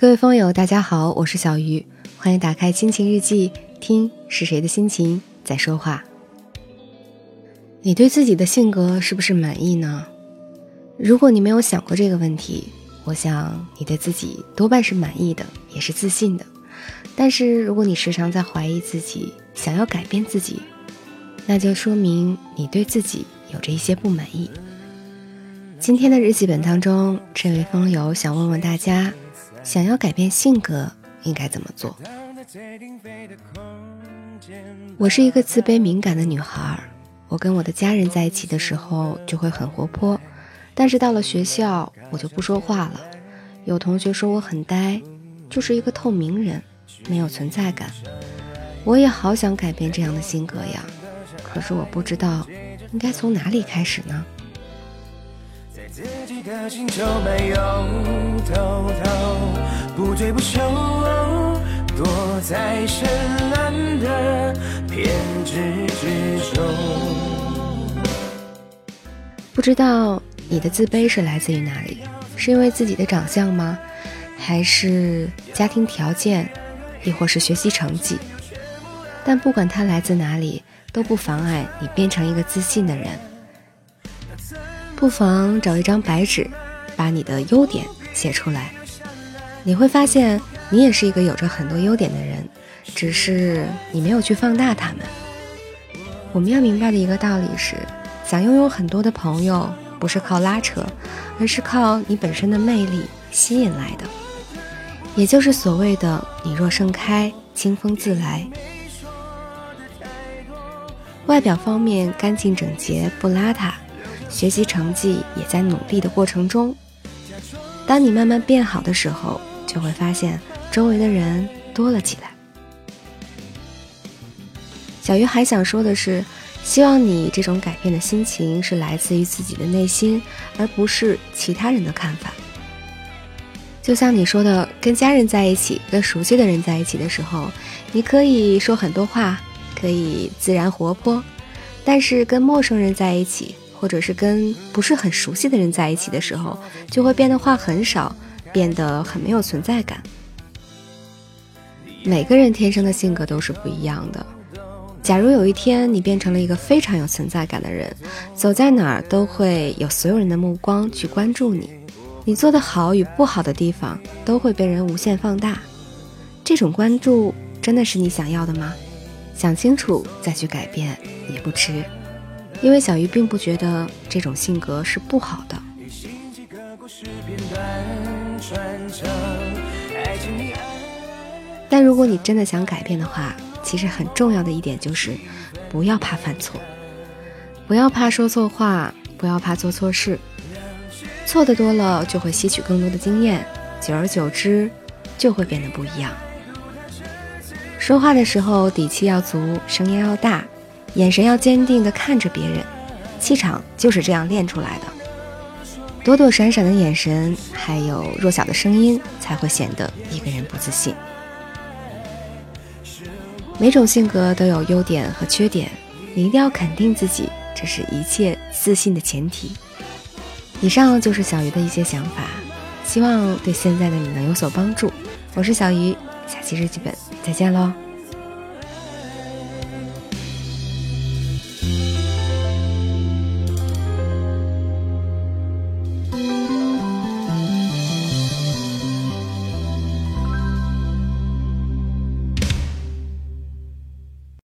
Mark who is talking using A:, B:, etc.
A: 各位风友，大家好，我是小鱼，欢迎打开心情日记，听是谁的心情在说话。你对自己的性格是不是满意呢？如果你没有想过这个问题，我想你对自己多半是满意的，也是自信的。但是如果你时常在怀疑自己，想要改变自己，那就说明你对自己有着一些不满意。今天的日记本当中，这位风友想问问大家。想要改变性格应该怎么做？我是一个自卑敏感的女孩，我跟我的家人在一起的时候就会很活泼，但是到了学校我就不说话了。有同学说我很呆，就是一个透明人，没有存在感。我也好想改变这样的性格呀，可是我不知道应该从哪里开始呢？自己的星球没有偷偷不追不休躲在深蓝的偏执之中。不知道你的自卑是来自于哪里是因为自己的长相吗？还是家庭条件亦或是学习成绩？但不管它来自哪里都不妨碍你变成一个自信的人。不妨找一张白纸，把你的优点写出来。你会发现，你也是一个有着很多优点的人，只是你没有去放大他们。我们要明白的一个道理是，想拥有很多的朋友，不是靠拉扯，而是靠你本身的魅力吸引来的。也就是所谓的“你若盛开，清风自来”。外表方面干净整洁，不邋遢。学习成绩也在努力的过程中。当你慢慢变好的时候，就会发现周围的人多了起来。小鱼还想说的是，希望你这种改变的心情是来自于自己的内心，而不是其他人的看法。就像你说的，跟家人在一起，跟熟悉的人在一起的时候，你可以说很多话，可以自然活泼，但是跟陌生人在一起。或者是跟不是很熟悉的人在一起的时候，就会变得话很少，变得很没有存在感。每个人天生的性格都是不一样的。假如有一天你变成了一个非常有存在感的人，走在哪儿都会有所有人的目光去关注你，你做的好与不好的地方都会被人无限放大。这种关注真的是你想要的吗？想清楚再去改变也不迟。因为小鱼并不觉得这种性格是不好的，但如果你真的想改变的话，其实很重要的一点就是不要怕犯错，不要怕说错话，不要怕做错事，错的多了就会吸取更多的经验，久而久之就会变得不一样。说话的时候底气要足，声音要大。眼神要坚定地看着别人，气场就是这样练出来的。躲躲闪闪的眼神，还有弱小的声音，才会显得一个人不自信。每种性格都有优点和缺点，你一定要肯定自己，这是一切自信的前提。以上就是小鱼的一些想法，希望对现在的你能有所帮助。我是小鱼，下期日记本再见喽。